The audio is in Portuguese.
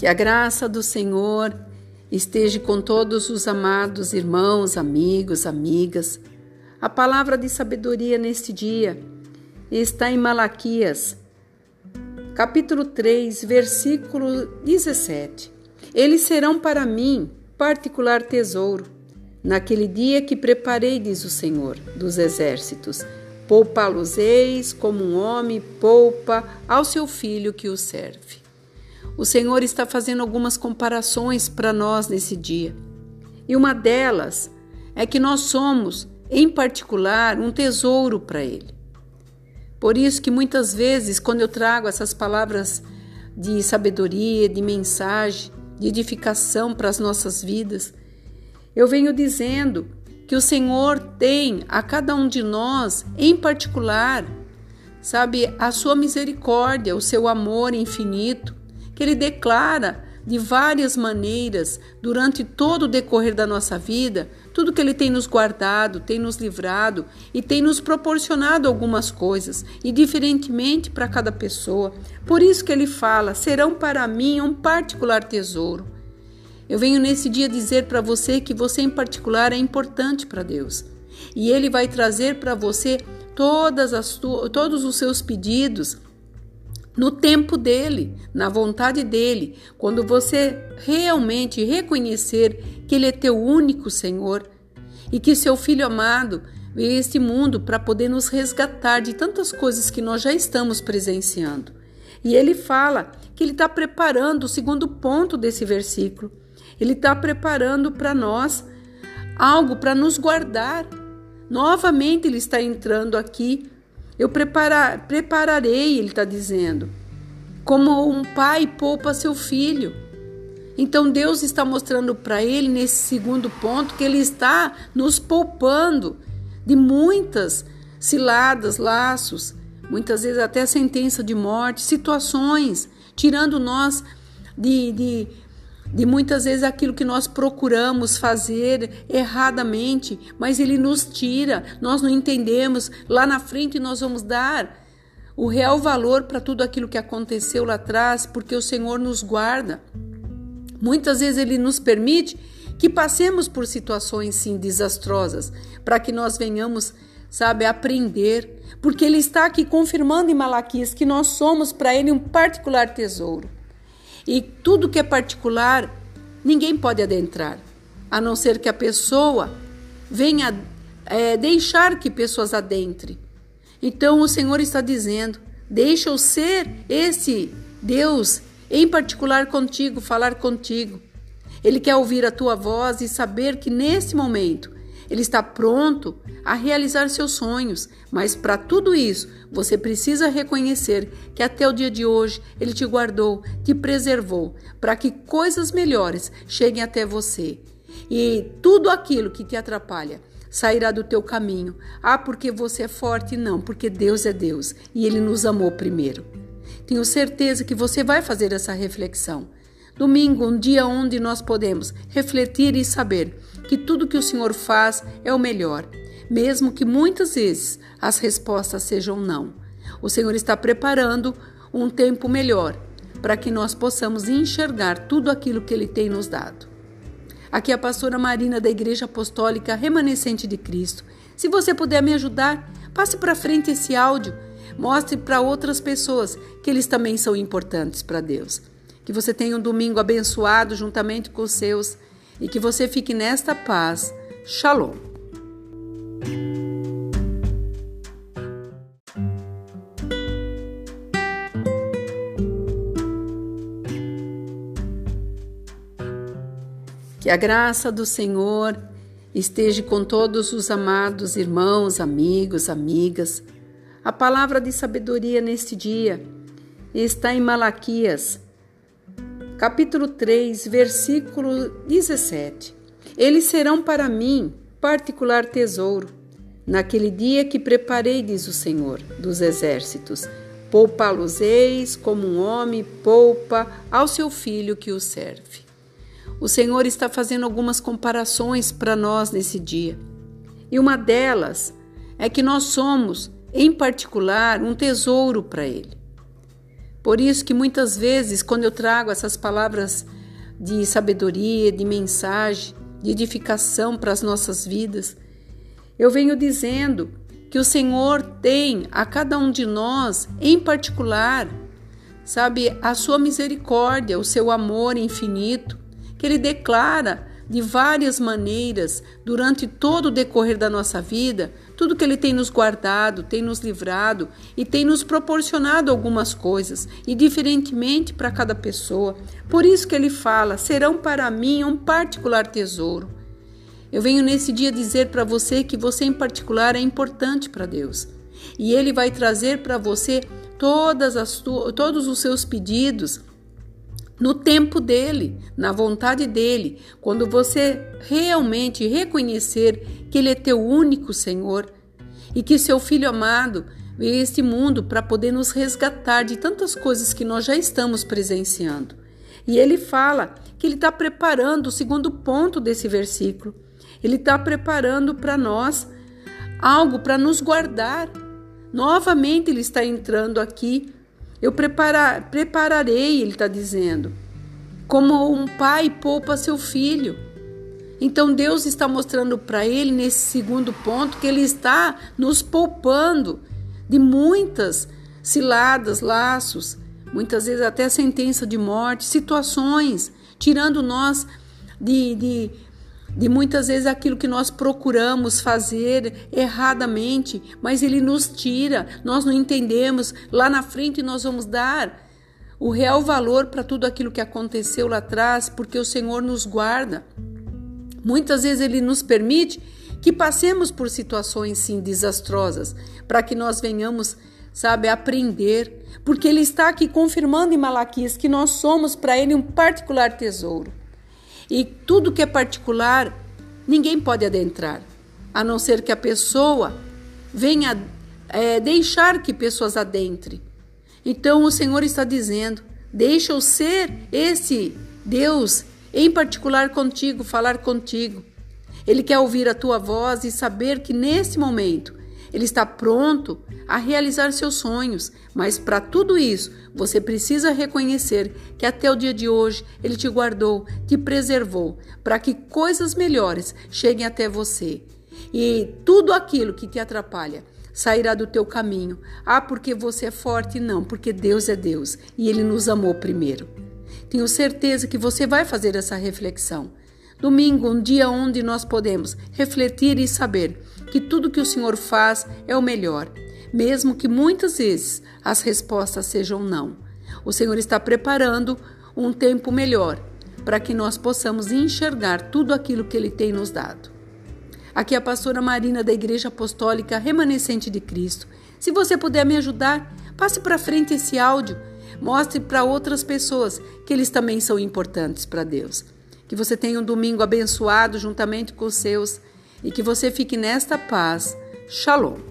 Que a graça do Senhor esteja com todos os amados irmãos, amigos, amigas. A palavra de sabedoria neste dia está em Malaquias, capítulo 3, versículo 17. Eles serão para mim particular tesouro. Naquele dia que preparei, diz o Senhor dos exércitos, poupá-los-eis como um homem poupa ao seu filho que o serve. O Senhor está fazendo algumas comparações para nós nesse dia. E uma delas é que nós somos, em particular, um tesouro para Ele. Por isso que muitas vezes, quando eu trago essas palavras de sabedoria, de mensagem, de edificação para as nossas vidas, eu venho dizendo que o Senhor tem a cada um de nós, em particular, sabe, a sua misericórdia, o seu amor infinito, que ele declara de várias maneiras durante todo o decorrer da nossa vida, tudo que ele tem nos guardado, tem nos livrado e tem nos proporcionado algumas coisas, e diferentemente para cada pessoa. Por isso que ele fala: serão para mim um particular tesouro. Eu venho nesse dia dizer para você que você em particular é importante para Deus. E ele vai trazer para você todas as todos os seus pedidos no tempo dele, na vontade dele, quando você realmente reconhecer que ele é teu único Senhor e que seu filho amado veio a este mundo para poder nos resgatar de tantas coisas que nós já estamos presenciando. E ele fala que ele está preparando o segundo ponto desse versículo. Ele está preparando para nós algo para nos guardar. Novamente ele está entrando aqui eu preparar, prepararei, ele está dizendo, como um pai poupa seu filho. Então Deus está mostrando para ele, nesse segundo ponto, que ele está nos poupando de muitas ciladas, laços, muitas vezes até sentença de morte, situações, tirando nós de, de de muitas vezes aquilo que nós procuramos fazer erradamente, mas ele nos tira, nós não entendemos. Lá na frente nós vamos dar o real valor para tudo aquilo que aconteceu lá atrás, porque o Senhor nos guarda. Muitas vezes ele nos permite que passemos por situações sim desastrosas, para que nós venhamos, sabe, aprender, porque ele está aqui confirmando em Malaquias que nós somos para ele um particular tesouro. E tudo que é particular, ninguém pode adentrar, a não ser que a pessoa venha é, deixar que pessoas adentrem. Então o Senhor está dizendo: deixa eu ser esse Deus em particular contigo, falar contigo. Ele quer ouvir a tua voz e saber que nesse momento ele está pronto a realizar seus sonhos, mas para tudo isso você precisa reconhecer que até o dia de hoje ele te guardou, te preservou, para que coisas melhores cheguem até você. E tudo aquilo que te atrapalha sairá do teu caminho. Ah, porque você é forte? Não, porque Deus é Deus e ele nos amou primeiro. Tenho certeza que você vai fazer essa reflexão. Domingo, um dia onde nós podemos refletir e saber que tudo que o Senhor faz é o melhor, mesmo que muitas vezes as respostas sejam não. O Senhor está preparando um tempo melhor para que nós possamos enxergar tudo aquilo que Ele tem nos dado. Aqui é a pastora Marina da Igreja Apostólica Remanescente de Cristo. Se você puder me ajudar, passe para frente esse áudio, mostre para outras pessoas que eles também são importantes para Deus. Que você tenha um domingo abençoado juntamente com os seus e que você fique nesta paz. Shalom. Que a graça do Senhor esteja com todos os amados irmãos, amigos, amigas. A palavra de sabedoria neste dia está em Malaquias, capítulo 3, versículo 17. Eles serão para mim particular tesouro. Naquele dia que preparei, diz o Senhor dos exércitos, poupá-los-eis como um homem poupa ao seu filho que o serve. O Senhor está fazendo algumas comparações para nós nesse dia. E uma delas é que nós somos, em particular, um tesouro para Ele. Por isso que muitas vezes, quando eu trago essas palavras de sabedoria, de mensagem, de edificação para as nossas vidas, eu venho dizendo que o Senhor tem a cada um de nós, em particular, sabe, a sua misericórdia, o seu amor infinito, que ele declara de várias maneiras durante todo o decorrer da nossa vida, tudo que ele tem nos guardado, tem nos livrado e tem nos proporcionado algumas coisas, e diferentemente para cada pessoa. Por isso que ele fala: serão para mim um particular tesouro. Eu venho nesse dia dizer para você que você em particular é importante para Deus. E ele vai trazer para você todas as todos os seus pedidos no tempo dele, na vontade dele, quando você realmente reconhecer que ele é teu único Senhor e que seu filho amado veio este mundo para poder nos resgatar de tantas coisas que nós já estamos presenciando. E ele fala que ele está preparando o segundo ponto desse versículo. Ele está preparando para nós algo para nos guardar. Novamente ele está entrando aqui eu preparar, prepararei, ele está dizendo, como um pai poupa seu filho. Então Deus está mostrando para ele, nesse segundo ponto, que ele está nos poupando de muitas ciladas, laços, muitas vezes até sentença de morte, situações, tirando nós de, de de muitas vezes aquilo que nós procuramos fazer erradamente, mas ele nos tira, nós não entendemos. Lá na frente nós vamos dar o real valor para tudo aquilo que aconteceu lá atrás, porque o Senhor nos guarda. Muitas vezes ele nos permite que passemos por situações sim desastrosas, para que nós venhamos, sabe, aprender, porque ele está aqui confirmando em Malaquias que nós somos para ele um particular tesouro. E tudo que é particular, ninguém pode adentrar, a não ser que a pessoa venha é, deixar que pessoas adentrem. Então o Senhor está dizendo: deixa eu ser esse Deus, em particular contigo, falar contigo. Ele quer ouvir a tua voz e saber que nesse momento ele está pronto a realizar seus sonhos, mas para tudo isso você precisa reconhecer que até o dia de hoje ele te guardou, te preservou, para que coisas melhores cheguem até você. E tudo aquilo que te atrapalha sairá do teu caminho. Ah, porque você é forte? Não, porque Deus é Deus e ele nos amou primeiro. Tenho certeza que você vai fazer essa reflexão. Domingo, um dia onde nós podemos refletir e saber que tudo que o Senhor faz é o melhor, mesmo que muitas vezes as respostas sejam não. O Senhor está preparando um tempo melhor para que nós possamos enxergar tudo aquilo que Ele tem nos dado. Aqui é a pastora Marina da Igreja Apostólica Remanescente de Cristo. Se você puder me ajudar, passe para frente esse áudio, mostre para outras pessoas que eles também são importantes para Deus. Que você tenha um domingo abençoado juntamente com os seus e que você fique nesta paz. Shalom.